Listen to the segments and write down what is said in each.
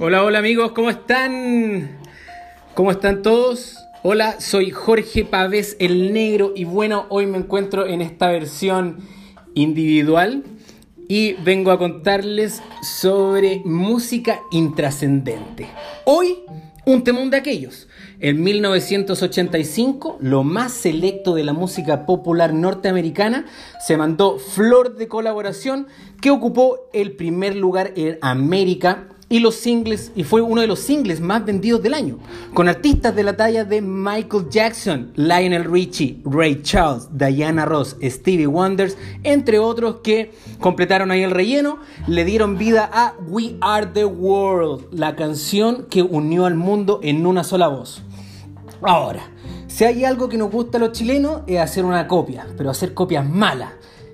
Hola, hola amigos, ¿cómo están? ¿Cómo están todos? Hola, soy Jorge Pavés el Negro y bueno, hoy me encuentro en esta versión individual y vengo a contarles sobre música intrascendente. Hoy, un temón de aquellos. En 1985, lo más selecto de la música popular norteamericana se mandó Flor de Colaboración, que ocupó el primer lugar en América y los singles y fue uno de los singles más vendidos del año, con artistas de la talla de Michael Jackson, Lionel Richie, Ray Charles, Diana Ross, Stevie Wonders, entre otros que completaron ahí el relleno, le dieron vida a We Are the World, la canción que unió al mundo en una sola voz. Ahora, si hay algo que nos gusta a los chilenos es hacer una copia, pero hacer copias malas.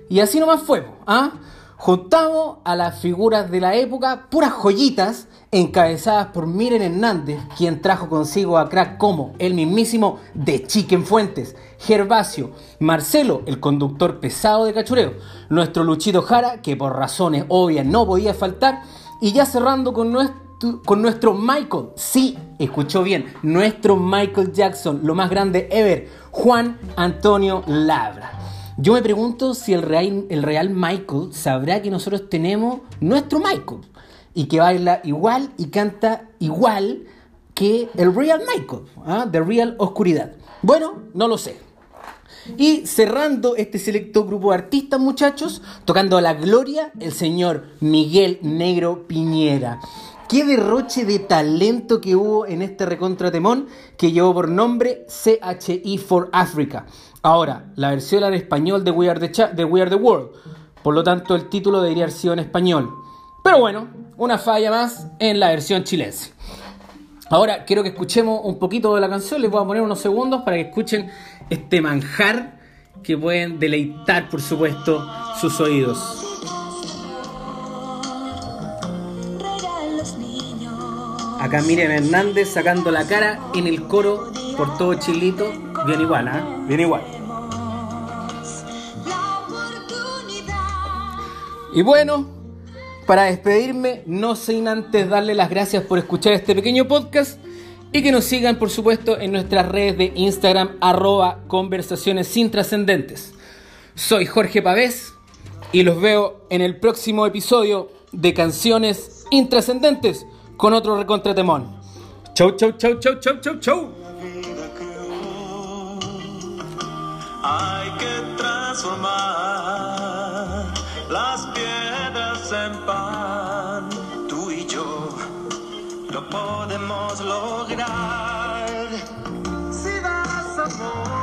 Y así nomás fue, ¿ah? Juntamos a las figuras de la época, puras joyitas, encabezadas por Miren Hernández, quien trajo consigo a crack como el mismísimo de Chicken Fuentes, Gervasio, Marcelo, el conductor pesado de cachureo, nuestro Luchito Jara, que por razones obvias no podía faltar, y ya cerrando con nuestro, con nuestro Michael, sí, escuchó bien, nuestro Michael Jackson, lo más grande ever, Juan Antonio Labra. Yo me pregunto si el real, el real Michael sabrá que nosotros tenemos nuestro Michael y que baila igual y canta igual que el Real Michael, ¿ah? The Real Oscuridad. Bueno, no lo sé. Y cerrando este selecto grupo de artistas, muchachos, tocando a la gloria, el señor Miguel Negro Piñera. Qué derroche de talento que hubo en este recontratemón que llevó por nombre CHI for Africa. Ahora, la versión en español de We, Are the de We Are the World. Por lo tanto, el título debería haber sido en español. Pero bueno, una falla más en la versión chilense. Ahora quiero que escuchemos un poquito de la canción. Les voy a poner unos segundos para que escuchen este manjar que pueden deleitar, por supuesto, sus oídos. Acá miren Hernández sacando la cara en el coro por todo Chilito. Bien igual, ¿ah? Bien igual. Y bueno, para despedirme, no sin antes darle las gracias por escuchar este pequeño podcast y que nos sigan, por supuesto, en nuestras redes de Instagram, arroba conversaciones sin trascendentes. Soy Jorge Pavés y los veo en el próximo episodio de Canciones Intrascendentes con otro recontratemón. Chau, chau, chau, chau, chau, chau, chau. Hay que transformar las piedras en pan. Tú y yo lo podemos lograr. Si das amor,